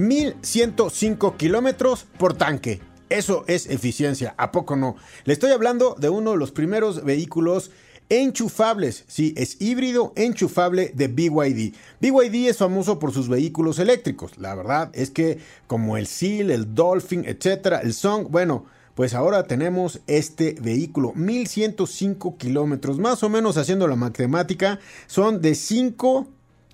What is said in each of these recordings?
1105 kilómetros por tanque. Eso es eficiencia, ¿a poco no? Le estoy hablando de uno de los primeros vehículos enchufables. Sí, es híbrido enchufable de BYD. BYD es famoso por sus vehículos eléctricos. La verdad es que como el Seal, el Dolphin, etcétera, el Song, bueno, pues ahora tenemos este vehículo, 1105 kilómetros, más o menos haciendo la matemática, son de 5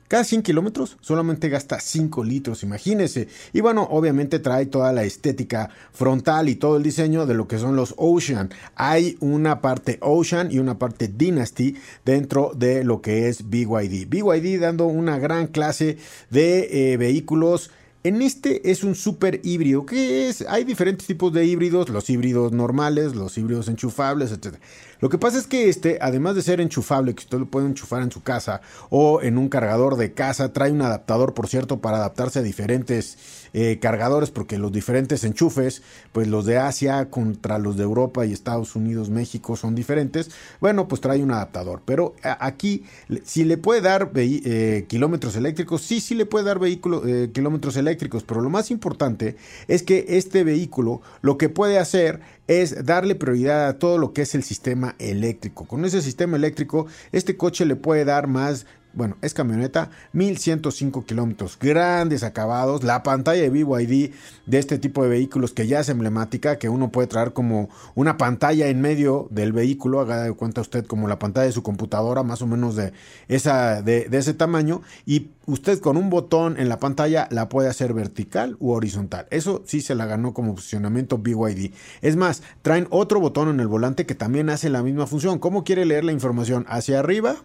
cada 100 kilómetros solamente gasta 5 litros, imagínense. Y bueno, obviamente trae toda la estética frontal y todo el diseño de lo que son los Ocean. Hay una parte Ocean y una parte Dynasty dentro de lo que es BYD. BYD dando una gran clase de eh, vehículos en este es un super híbrido, que es, hay diferentes tipos de híbridos, los híbridos normales, los híbridos enchufables, etc. Lo que pasa es que este, además de ser enchufable, que usted lo puede enchufar en su casa o en un cargador de casa, trae un adaptador, por cierto, para adaptarse a diferentes eh, cargadores, porque los diferentes enchufes, pues los de Asia contra los de Europa y Estados Unidos, México son diferentes. Bueno, pues trae un adaptador, pero aquí, si le puede dar eh, kilómetros eléctricos, sí, sí le puede dar vehículos, eh, kilómetros eléctricos pero lo más importante es que este vehículo lo que puede hacer es darle prioridad a todo lo que es el sistema eléctrico. Con ese sistema eléctrico, este coche le puede dar más bueno, es camioneta, 1105 kilómetros, grandes acabados, la pantalla de BYD de este tipo de vehículos que ya es emblemática, que uno puede traer como una pantalla en medio del vehículo, haga de cuenta usted como la pantalla de su computadora, más o menos de, esa, de, ese tamaño, y usted con un botón en la pantalla la puede hacer vertical u horizontal. Eso sí se la ganó como funcionamiento BYD. Es más, traen otro botón en el volante que también hace la misma función. ¿Cómo quiere leer la información? ¿Hacia arriba?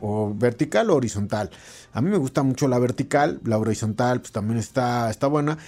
O vertical o horizontal. A mí me gusta mucho la vertical, la horizontal pues también está, está buena.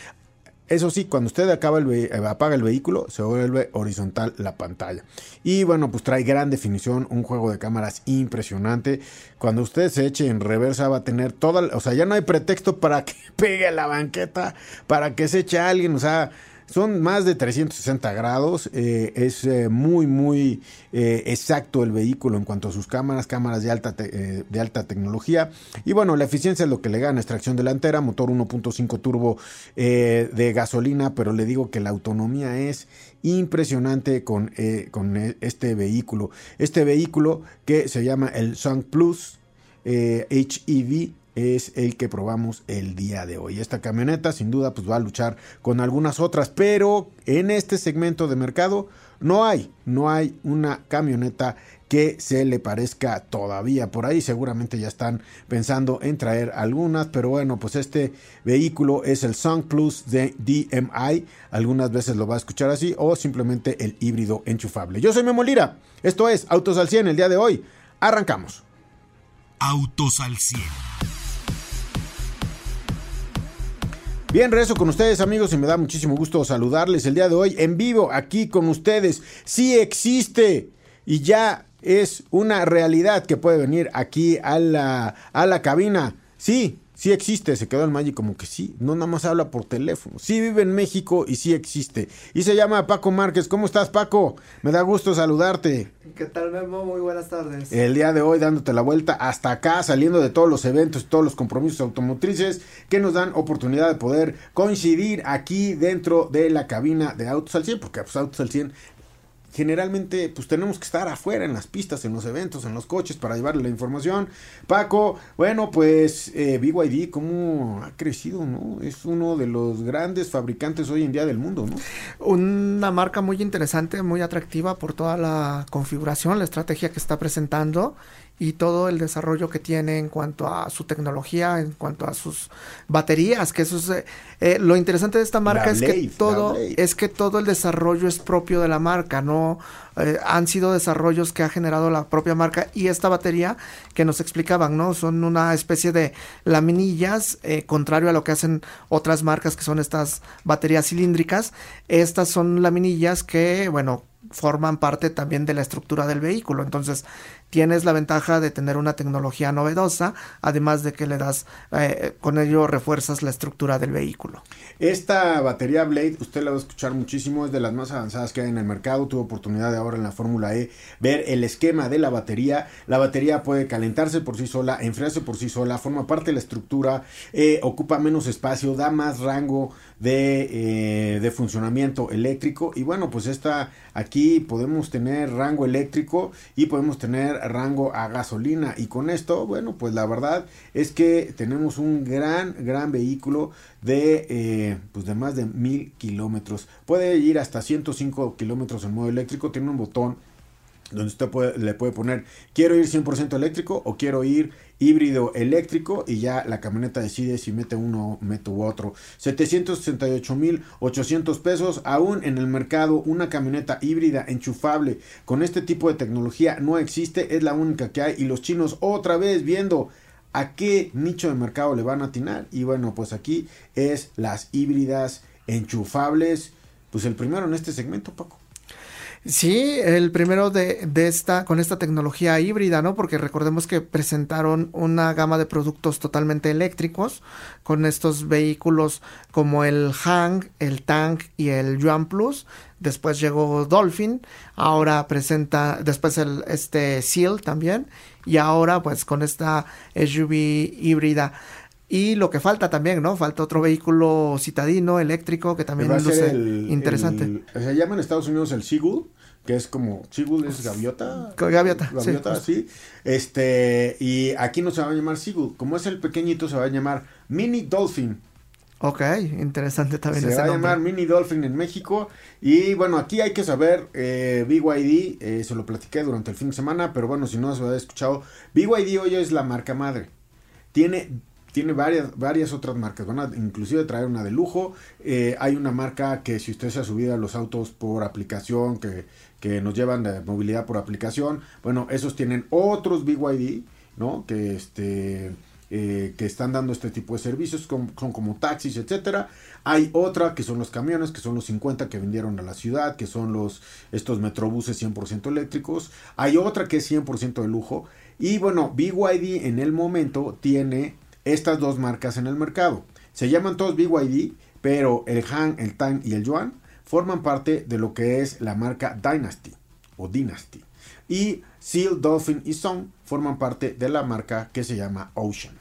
Eso sí, cuando usted acaba el eh, apaga el vehículo, se vuelve horizontal la pantalla. Y bueno, pues trae gran definición, un juego de cámaras impresionante. Cuando usted se eche en reversa va a tener toda, o sea, ya no hay pretexto para que pegue la banqueta, para que se eche a alguien, o sea, son más de 360 grados, eh, es eh, muy muy eh, exacto el vehículo en cuanto a sus cámaras, cámaras de alta, de alta tecnología. Y bueno, la eficiencia es lo que le gana, extracción delantera, motor 1.5 turbo de gasolina, pero le digo que la autonomía es impresionante con, con este vehículo. Este vehículo que se llama el Sun Plus HEV es el que probamos el día de hoy. Esta camioneta sin duda pues va a luchar con algunas otras, pero en este segmento de mercado no hay, no hay una camioneta que se le parezca todavía por ahí. Seguramente ya están pensando en traer algunas, pero bueno, pues este vehículo es el Sun Plus de DMI. Algunas veces lo va a escuchar así o simplemente el híbrido enchufable. Yo soy Memo Lira. Esto es Autos al 100 el día de hoy. Arrancamos. Autos al 100 Bien, regreso con ustedes amigos y me da muchísimo gusto saludarles el día de hoy en vivo aquí con ustedes. Sí existe y ya es una realidad que puede venir aquí a la, a la cabina. Sí, sí existe, se quedó el Maggi como que sí, no nada más habla por teléfono, sí vive en México y sí existe. Y se llama Paco Márquez, ¿cómo estás Paco? Me da gusto saludarte. ¿Qué tal Memo? Muy buenas tardes. El día de hoy dándote la vuelta hasta acá, saliendo de todos los eventos, todos los compromisos automotrices que nos dan oportunidad de poder coincidir aquí dentro de la cabina de Autos al 100, porque pues, Autos al 100 generalmente pues tenemos que estar afuera en las pistas, en los eventos, en los coches para llevarle la información. Paco, bueno, pues eh, ¿cómo ha crecido? no Es uno de los grandes fabricantes hoy en día del mundo, ¿no? Una marca muy interesante, muy atractiva por toda la configuración, la estrategia que está presentando y todo el desarrollo que tiene en cuanto a su tecnología, en cuanto a sus baterías, que eso es eh, eh, lo interesante de esta marca es que todo es que todo el desarrollo es propio de la marca, no eh, han sido desarrollos que ha generado la propia marca y esta batería que nos explicaban, ¿no? Son una especie de laminillas, contrario a lo que hacen otras marcas que son estas baterías cilíndricas. Estas son laminillas que, bueno, forman parte también de la estructura del vehículo. Entonces, tienes la ventaja de tener una tecnología novedosa, además de que le das, eh, con ello refuerzas la estructura del vehículo. Esta batería Blade, usted la va a escuchar muchísimo, es de las más avanzadas que hay en el mercado. Tuve oportunidad de ahora en la Fórmula E ver el esquema de la batería. La batería puede calentarse por sí sola, enfriarse por sí sola, forma parte de la estructura, eh, ocupa menos espacio, da más rango de, eh, de funcionamiento eléctrico. Y bueno, pues esta aquí podemos tener rango eléctrico y podemos tener rango a gasolina. Y con esto bueno pues la verdad es que tenemos un gran gran vehículo de eh, pues de más de mil kilómetros. Puede ir hasta 105 kilómetros en modo eléctrico. Tiene un botón donde usted puede, le puede poner quiero ir 100% eléctrico o quiero ir híbrido eléctrico y ya la camioneta decide si mete uno o mete otro. 768 mil 800 pesos aún en el mercado una camioneta híbrida enchufable con este tipo de tecnología no existe, es la única que hay y los chinos otra vez viendo a qué nicho de mercado le van a atinar y bueno pues aquí es las híbridas enchufables pues el primero en este segmento Paco. Sí, el primero de, de, esta, con esta tecnología híbrida, ¿no? Porque recordemos que presentaron una gama de productos totalmente eléctricos con estos vehículos como el Hang, el Tank y el Yuan Plus. Después llegó Dolphin, ahora presenta, después el este Seal también, y ahora pues con esta SUV híbrida. Y lo que falta también, ¿no? Falta otro vehículo citadino eléctrico que también luce interesante. se llama en Estados Unidos el Seagull, que es como Seagull es gaviota. Gaviota, gaviota sí, Este, y aquí no se va a llamar Seagull, como es el pequeñito se va a llamar Mini Dolphin. Ok, interesante también. Se va a llamar Mini Dolphin en México. Y bueno, aquí hay que saber, eh, BYD, eh, se lo platiqué durante el fin de semana, pero bueno, si no se lo ha escuchado, BYD hoy es la marca madre. Tiene tiene varias, varias otras marcas. Van a inclusive traer una de lujo. Eh, hay una marca que si usted se ha subido a los autos por aplicación, que, que nos llevan de movilidad por aplicación, bueno, esos tienen otros BYD, ¿no? Que este... Eh, que están dando este tipo de servicios, son como taxis, etcétera. Hay otra que son los camiones, que son los 50 que vendieron a la ciudad, que son los estos metrobuses 100% eléctricos. Hay otra que es 100% de lujo. Y bueno, BYD en el momento tiene estas dos marcas en el mercado. Se llaman todos BYD, pero el Han, el Tang y el Yuan forman parte de lo que es la marca Dynasty o Dynasty. Y Seal, Dolphin y Song forman parte de la marca que se llama Ocean.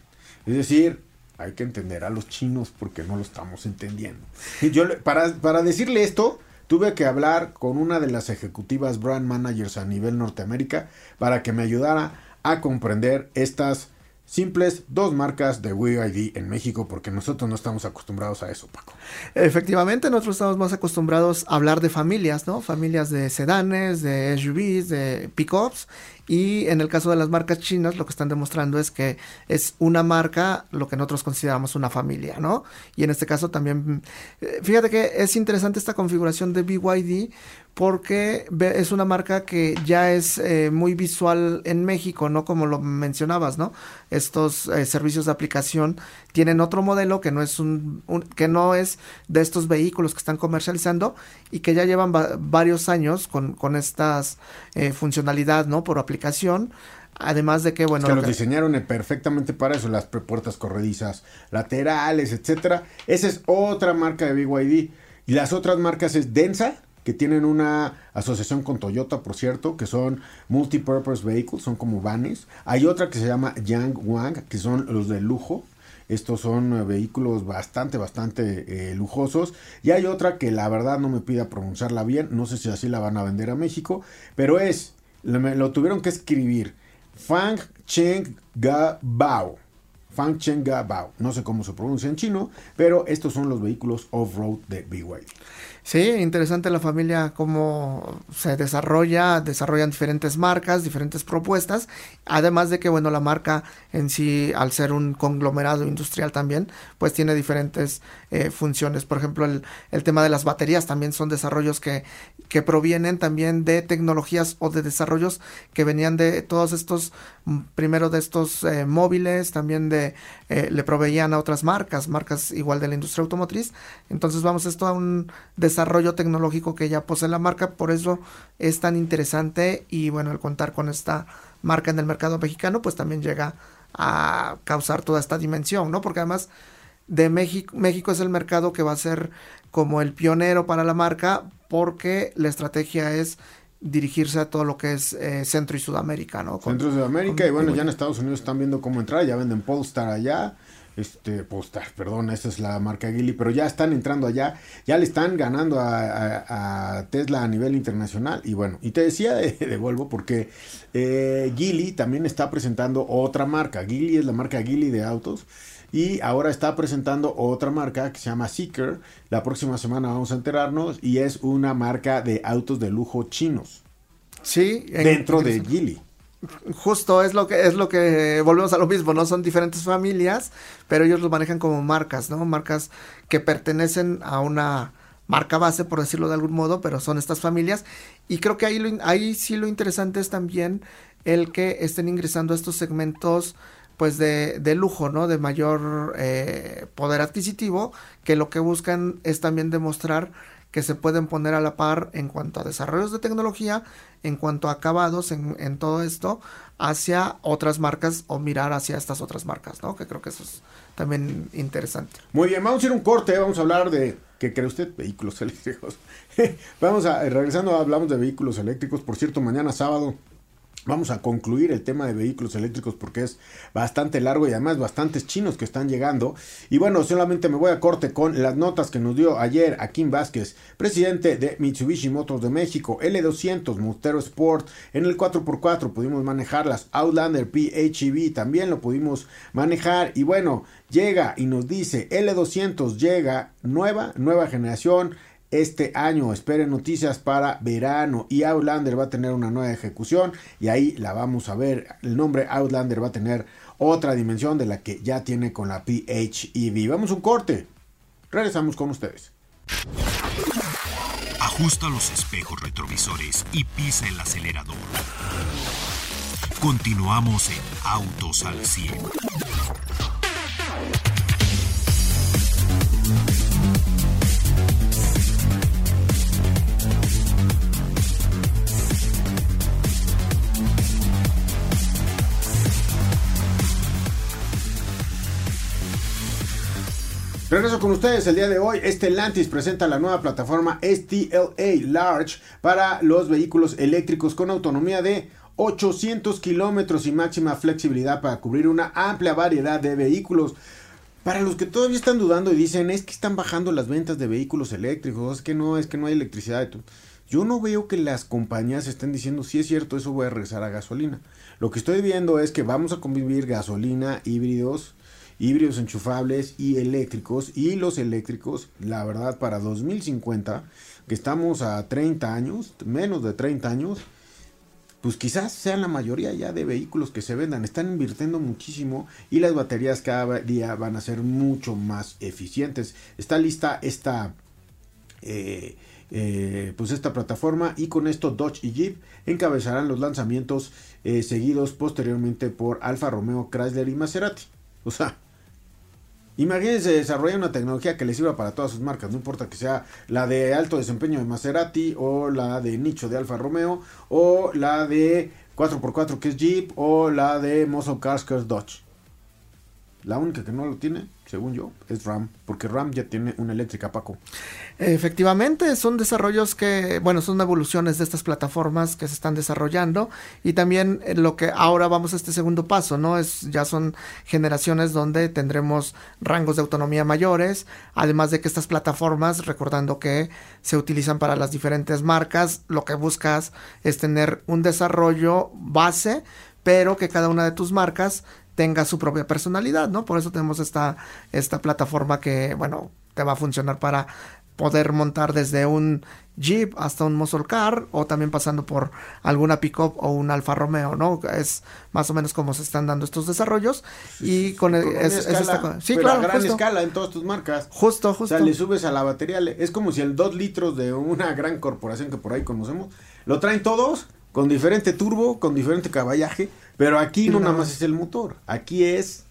Es decir, hay que entender a los chinos porque no lo estamos entendiendo. Y yo, para, para decirle esto, tuve que hablar con una de las ejecutivas brand managers a nivel Norteamérica para que me ayudara a comprender estas simples dos marcas de WID en México porque nosotros no estamos acostumbrados a eso, Paco. Efectivamente, nosotros estamos más acostumbrados a hablar de familias, ¿no? Familias de sedanes, de SUVs, de pickups y en el caso de las marcas chinas, lo que están demostrando es que es una marca, lo que nosotros consideramos una familia, ¿no? Y en este caso también, eh, fíjate que es interesante esta configuración de BYD porque es una marca que ya es eh, muy visual en México, ¿no? Como lo mencionabas, ¿no? Estos eh, servicios de aplicación tienen otro modelo que no es un, que no es de estos vehículos que están comercializando y que ya llevan varios años con, con estas eh, funcionalidad, ¿no? Por aplicación. Además de que, bueno. que los diseñaron perfectamente para eso, las puertas corredizas laterales, etcétera. Esa es otra marca de BYD. Y las otras marcas es Densa, que tienen una asociación con Toyota, por cierto, que son multipurpose vehicles, son como vanes. Hay otra que se llama Yang Wang, que son los de lujo. Estos son eh, vehículos bastante, bastante eh, lujosos. Y hay otra que la verdad no me pida pronunciarla bien. No sé si así la van a vender a México. Pero es, lo, tuvieron que escribir. Fang Cheng Ga Bao. Fang Cheng Ga Bao. No sé cómo se pronuncia en chino. Pero estos son los vehículos off-road de BYD. Sí, interesante la familia, cómo se desarrolla, desarrollan diferentes marcas, diferentes propuestas, además de que, bueno, la marca en sí, al ser un conglomerado industrial también, pues tiene diferentes eh, funciones. Por ejemplo, el, el, tema de las baterías también son desarrollos que, que provienen también de tecnologías o de desarrollos que venían de todos estos, mm, primero de estos eh, móviles, también de, eh, le proveían a otras marcas, marcas igual de la industria automotriz. Entonces, vamos, esto a un desarrollo tecnológico que ya posee la marca, por eso es tan interesante y bueno, el contar con esta marca en el mercado mexicano, pues también llega a causar toda esta dimensión, ¿no? Porque además de México, México es el mercado que va a ser como el pionero para la marca porque la estrategia es dirigirse a todo lo que es eh, Centro y Sudamérica, ¿no? Centro y Sudamérica, y bueno, ya en Estados Unidos están viendo cómo entrar, ya venden Polestar allá, este, Polestar, perdón, esa es la marca Gili, pero ya están entrando allá, ya le están ganando a, Tesla a nivel internacional. Y bueno, y te decía de, de Volvo porque eh, Gili también está presentando otra marca. Gili es la marca Gili de autos. Y ahora está presentando otra marca que se llama Seeker. La próxima semana vamos a enterarnos. Y es una marca de autos de lujo chinos. Sí. dentro de Gili justo es lo que es lo que volvemos a lo mismo, ¿no? Son diferentes familias, pero ellos los manejan como marcas, ¿no? Marcas que pertenecen a una marca base, por decirlo de algún modo, pero son estas familias. Y creo que ahí, ahí sí lo interesante es también el que estén ingresando a estos segmentos pues de, de lujo, ¿no? De mayor eh, poder adquisitivo, que lo que buscan es también demostrar que se pueden poner a la par en cuanto a desarrollos de tecnología, en cuanto a acabados en, todo esto, hacia otras marcas o mirar hacia estas otras marcas, ¿no? Que creo que eso es también interesante. Muy bien, vamos a ir un corte, vamos a hablar de, ¿qué cree usted? Vehículos eléctricos. vamos a, regresando, hablamos de vehículos eléctricos, por cierto, mañana sábado Vamos a concluir el tema de vehículos eléctricos porque es bastante largo y además bastantes chinos que están llegando. Y bueno, solamente me voy a corte con las notas que nos dio ayer Akin Vázquez, presidente de Mitsubishi Motors de México, L200, Mustero Sport, en el 4x4 pudimos manejarlas, Outlander PHEV también lo pudimos manejar y bueno, llega y nos dice L200 llega nueva, nueva generación este año. Esperen noticias para verano y Outlander va a tener una nueva ejecución y ahí la vamos a ver. El nombre Outlander va a tener otra dimensión de la que ya tiene con la PHEV. Vamos un corte. Regresamos con ustedes. Ajusta los espejos retrovisores y pisa el acelerador. Continuamos en Autos al 100. Regreso con ustedes el día de hoy. Stellantis presenta la nueva plataforma STLA Large para los vehículos eléctricos con autonomía de 800 kilómetros y máxima flexibilidad para cubrir una amplia variedad de vehículos. Para los que todavía están dudando y dicen es que están bajando las ventas de vehículos eléctricos, es que no, es que no hay electricidad. Yo no veo que las compañías estén diciendo si es cierto, eso voy a regresar a gasolina. Lo que estoy viendo es que vamos a convivir gasolina, híbridos, híbridos enchufables y eléctricos. Y los eléctricos, la verdad, para 2050, que estamos a 30 años, menos de 30 años, pues quizás sean la mayoría ya de vehículos que se vendan. Están invirtiendo muchísimo y las baterías cada día van a ser mucho más eficientes. Está lista esta... Eh, eh, pues esta plataforma y con esto Dodge y Jeep encabezarán los lanzamientos eh, seguidos posteriormente por Alfa Romeo, Chrysler y Maserati. O sea, Imagínense desarrollar una tecnología que les sirva para todas sus marcas, no importa que sea la de alto desempeño de Maserati o la de nicho de Alfa Romeo o la de 4x4 que es Jeep o la de Muscle Cars que es Dodge. La única que no lo tiene, según yo, es RAM, porque RAM ya tiene una eléctrica, Paco. Efectivamente, son desarrollos que, bueno, son evoluciones de estas plataformas que se están desarrollando y también eh, lo que ahora vamos a este segundo paso, ¿no? Es ya son generaciones donde tendremos rangos de autonomía mayores, además de que estas plataformas, recordando que se utilizan para las diferentes marcas, lo que buscas es tener un desarrollo base, pero que cada una de tus marcas tenga su propia personalidad, ¿no? Por eso tenemos esta, esta plataforma que, bueno, te va a funcionar para poder montar desde un Jeep hasta un muscle car o también pasando por alguna pickup o un Alfa Romeo, ¿no? Es más o menos como se están dando estos desarrollos y con, el, es, sí, claro, a gran escala en todas tus marcas. Justo, justo. O sea, le subes a la batería, es como si el 2 litros de una gran corporación que por ahí conocemos, lo traen todos con diferente turbo, con diferente caballaje, pero aquí no nada más es el motor, aquí es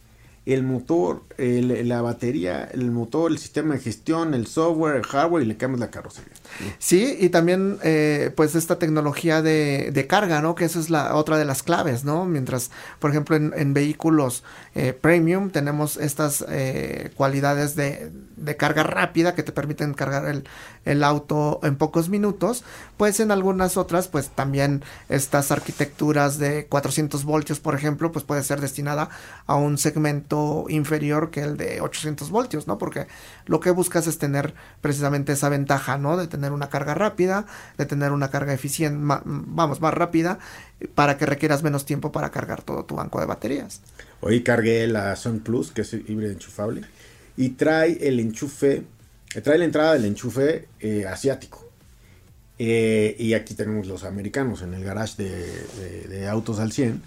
el motor, la batería, el motor, el sistema de gestión, el software, el hardware y le cambias la carrocería. Sí, y también eh, pues esta tecnología de, carga, ¿no? Que esa es la otra de las claves, ¿no? Mientras, por ejemplo, en, vehículos eh, premium tenemos estas eh, cualidades de, carga rápida que te permiten cargar el, el, auto en pocos minutos, pues en algunas otras, pues también estas arquitecturas de 400 voltios, por ejemplo, pues puede ser destinada a un segmento inferior que el de 800 voltios, ¿no? Porque lo que buscas es tener precisamente esa ventaja, ¿no? Una carga rápida, de tener una carga eficiente, vamos, más rápida, para que requieras menos tiempo para cargar todo tu banco de baterías. Hoy cargué la Sun Plus, que es híbrido enchufable, y trae el enchufe, trae la entrada del enchufe eh, asiático. Eh, y aquí tenemos los americanos en el garage de, de, autos al 100.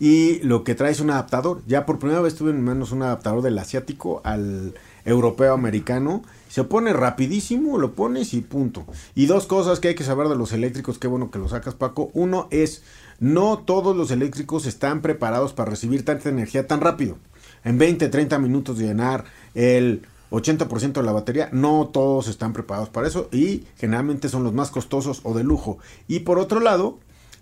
Y lo que trae es un adaptador. Ya por primera vez tuve en manos un adaptador del asiático al europeo americano. Se pone rapidísimo, lo pones y punto. Y dos cosas que hay que saber de los eléctricos, qué bueno que lo sacas Paco. Uno es, no todos los eléctricos están preparados para recibir tanta energía tan rápido. En 20, 30 minutos de llenar el 80% de la batería, no todos están preparados para eso y generalmente son los más costosos o de lujo. Y por otro lado,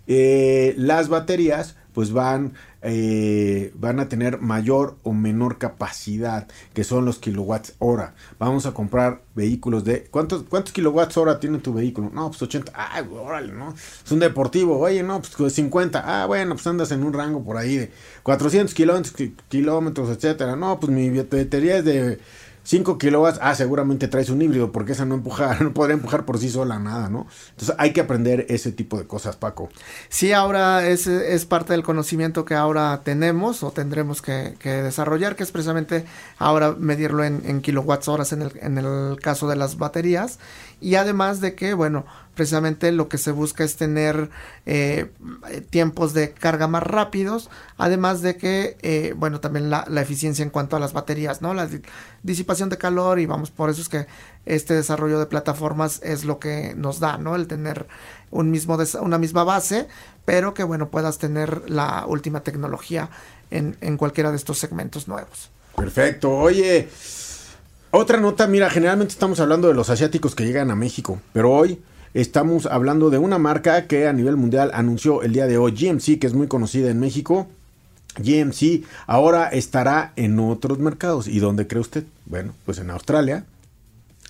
eh, las baterías pues van, eh, van a tener mayor o menor capacidad, que son los kilowatts hora. Vamos a comprar vehículos de... ¿Cuántos, cuántos kilowatts hora tiene tu vehículo? No, pues 80. Ah, órale, ¿no? Es un deportivo. Oye, no, pues 50. Ah, bueno, pues andas en un rango por ahí de 400 kilómetros, kilómetros etcétera. No, pues mi batería es de 5 kilowatts, ah, seguramente traes un híbrido, porque esa no empuja, no podría empujar por sí sola nada, ¿no? Entonces hay que aprender ese tipo de cosas, Paco. Sí, ahora es, es parte del conocimiento que ahora tenemos o tendremos que, desarrollar, que es precisamente ahora medirlo en, en kilowatts horas en el, en el caso de las baterías. Y además de que, bueno, precisamente lo que se busca es tener eh, tiempos de carga más rápidos, además de que, eh, bueno, también la, eficiencia en cuanto a las baterías, ¿no? La disipación de calor y vamos, por eso es que este desarrollo de plataformas es lo que nos da, ¿no? El tener un mismo una misma base, pero que, bueno, puedas tener la última tecnología en, en cualquiera de estos segmentos nuevos. Perfecto, oye. Otra nota, mira, generalmente estamos hablando de los asiáticos que llegan a México, pero hoy Estamos hablando de una marca que a nivel mundial anunció el día de hoy GMC, que es muy conocida en México. GMC ahora estará en otros mercados. ¿Y dónde cree usted? Bueno, pues en Australia,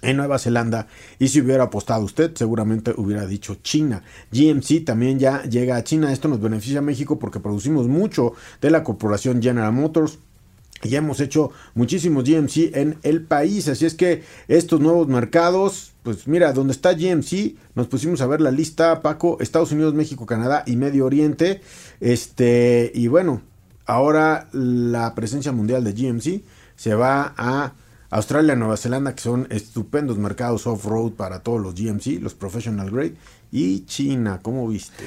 en Nueva Zelanda. Y si hubiera apostado usted, seguramente hubiera dicho China. GMC también ya llega a China. Esto nos beneficia a México porque producimos mucho de la corporación General Motors. Y hemos hecho muchísimos GMC en el país. Así es que estos nuevos mercados pues mira, donde está GMC, nos pusimos a ver la lista, Paco, Estados Unidos, México, Canadá y Medio Oriente. Este, y bueno, ahora la presencia mundial de GMC se va a Australia, Nueva Zelanda, que son estupendos mercados off-road para todos los GMC, los professional grade, y China, ¿cómo viste?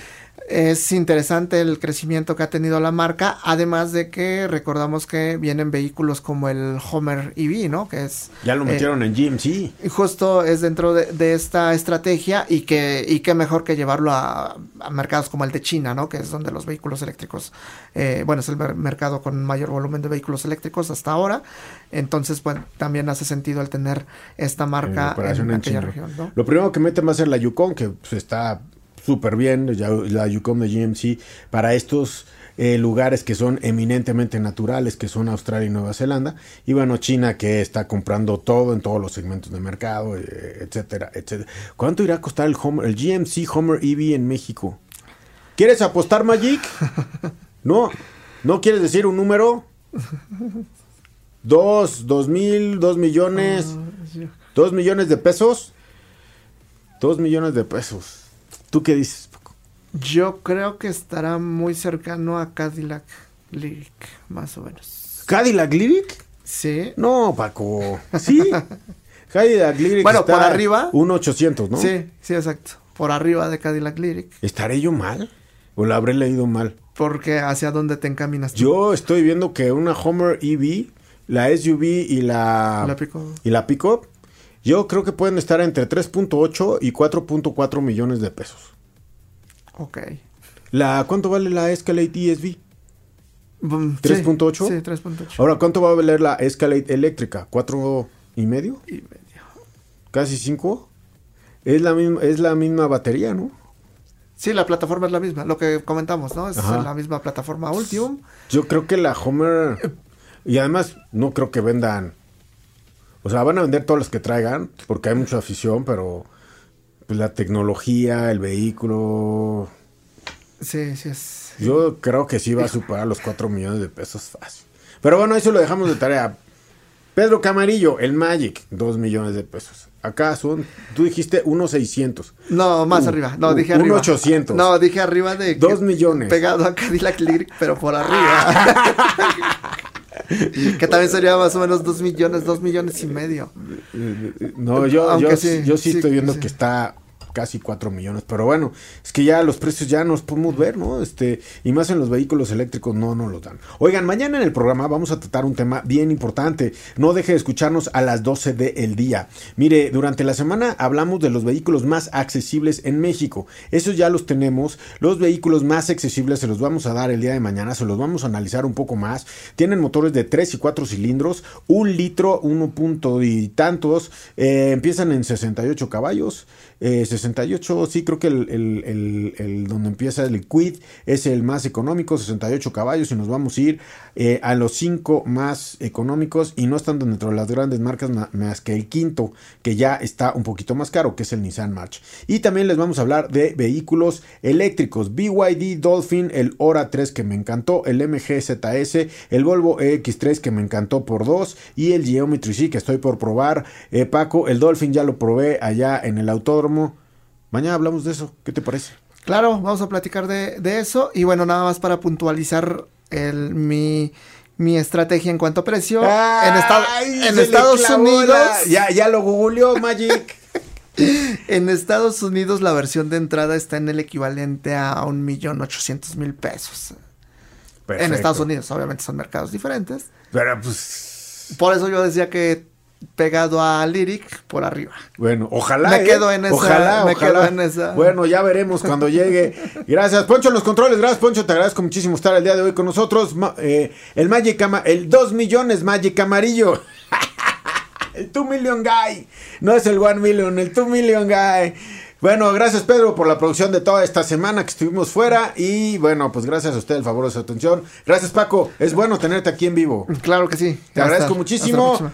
Es interesante el crecimiento que ha tenido la marca, además de que recordamos que vienen vehículos como el Homer EV, ¿no? Que es... Ya lo metieron en GMC. Justo es dentro de, esta estrategia y que, y que mejor que llevarlo a, mercados como el de China, ¿no? Que es donde los vehículos eléctricos, eh, bueno, es el mercado con mayor volumen de vehículos eléctricos hasta ahora. Entonces, bueno, también hace sentido el tener esta marca en, aquella región, ¿no? Lo primero que mete a ser la Yukon, que pues, está súper bien, la Yukon de GMC, para estos eh, lugares que son eminentemente naturales, que son Australia y Nueva Zelanda, y bueno, China que está comprando todo en todos los segmentos de mercado, eh, etcétera, etcétera. ¿Cuánto irá a costar el, Homer, el GMC Homer EV en México? ¿Quieres apostar, Magic? ¿No? ¿No quieres decir un número? ¿Dos, dos mil, dos millones, ah, dos millones de pesos? Dos millones de pesos. ¿Tú qué dices, Paco? Yo creo que estará muy cercano a Cadillac Lyric, más o menos. ¿Cadillac Lyric? Sí. No, Paco. ¿Sí? Cadillac Lyric Bueno, está por arriba. 1.800, ¿no? Sí, sí, exacto. Por arriba de Cadillac Lyric. ¿Estaré yo mal? ¿O la habré leído mal? Porque hacia dónde te encaminas tú? Yo estoy viendo que una Homer EV, la SUV y la, La Pickup. y la Pickup, yo creo que pueden estar entre 3.8 y 4.4 millones de pesos. Ok. La, ¿Cuánto vale la Escalade ESV? Mm, sí, ¿3.8? Sí, 3.8. Ahora, ¿cuánto va a valer la Escalade eléctrica? ¿Cuatro y medio? Y medio. ¿Casi cinco? Es la misma, es la misma batería, ¿no? Sí, la plataforma es la misma, lo que comentamos, ¿no? Es Ajá. la misma plataforma Ultium. Yo creo que la Homer. Y además, no creo que vendan. O sea, van a vender todas las que traigan, porque hay mucha afición, pero. Pues la tecnología, el vehículo. Sí, sí es. Yo creo que sí va a superar los 4 millones de pesos fácil. Pero bueno, eso lo dejamos de tarea. Pedro Camarillo, el Magic, 2 millones de pesos. Acá son, tú dijiste 1.600. No, más Uh, arriba. No, uh, dije arriba. 800. No, dije arriba de. que- Dos millones. Pegado a Cadillac Lyric, pero por arriba. que también sería más o menos dos millones, dos millones y medio. No, yo, Aunque yo, sí, yo sí, sí, estoy viendo sí. que está casi 4 millones. Pero bueno, es que ya los precios ya nos podemos ver, ¿no? Este, y más en los vehículos eléctricos no nos los dan. Oigan, mañana en el programa vamos a tratar un tema bien importante. No deje de escucharnos a las 12 del día. Mire, durante la semana hablamos de los vehículos más accesibles en México. Esos ya los tenemos. Los vehículos más accesibles se los vamos a dar el día de mañana. Se los vamos a analizar un poco más. Tienen motores de 3 y 4 cilindros, un litro, uno punto y tantos. Eh, empiezan en 68 caballos. Eh, 68, sí, creo que el, el- el- donde empieza el Quid es el más económico, 68 caballos, y nos vamos a ir eh, a los 5 más económicos, y no están dentro de las grandes marcas ma- más que el quinto, que ya está un poquito más caro, que es el Nissan March. Y también les vamos a hablar de vehículos eléctricos, BYD Dolphin, el Hora 3 que me encantó, el MG ZS, el Volvo EX3 que me encantó por 2, y el Geometry C que estoy por probar. Eh, Paco, el Dolphin ya lo probé allá en el autódromo. Mañana hablamos de eso. ¿Qué te parece? Claro, vamos a platicar de, de eso. Y bueno, nada más para puntualizar el, mi, mi estrategia en cuanto a precio. en esta- Ay, en Estados Unidos. la- Ya, ya lo googleó Magic. En Estados Unidos la versión de entrada está en el equivalente a un millón ochocientos mil pesos. En. Estados Unidos, obviamente son mercados diferentes. Pero pues. Por eso yo decía que pegado a Lyric por arriba. Bueno, ojalá. Me ¿eh? quedo en esa- Ojalá, me ojalá. quedo en esa. Bueno, ya veremos cuando llegue. Gracias, Poncho, en los controles. Gracias, Poncho. Te agradezco muchísimo estar el día de hoy con nosotros. Ma- eh, el Magic Ama- el 2 millones Magic Amarillo. el 2 Million Guy. No es el 1 Million, el 2 Million Guy. Bueno, gracias Pedro por la producción de toda esta semana que estuvimos fuera y bueno, pues gracias a usted el favor de su atención. Gracias Paco, es bueno tenerte aquí en vivo. Claro que sí. Te Hasta- agradezco muchísimo.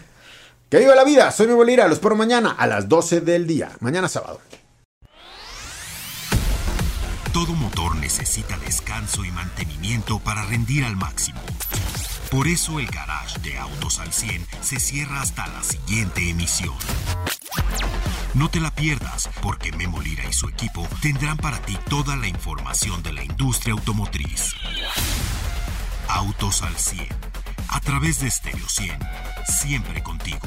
Que viva la vida, soy Memo Lira, los espero mañana a las 12 del día, mañana sábado. Todo motor necesita descanso y mantenimiento para rendir al máximo. Por eso el garage de Autos al 100 se cierra hasta la siguiente emisión. No te la pierdas, porque Memo Lira y su equipo tendrán para ti toda la información de la industria automotriz. Autos al 100, a través de Stereo 100. Siempre contigo.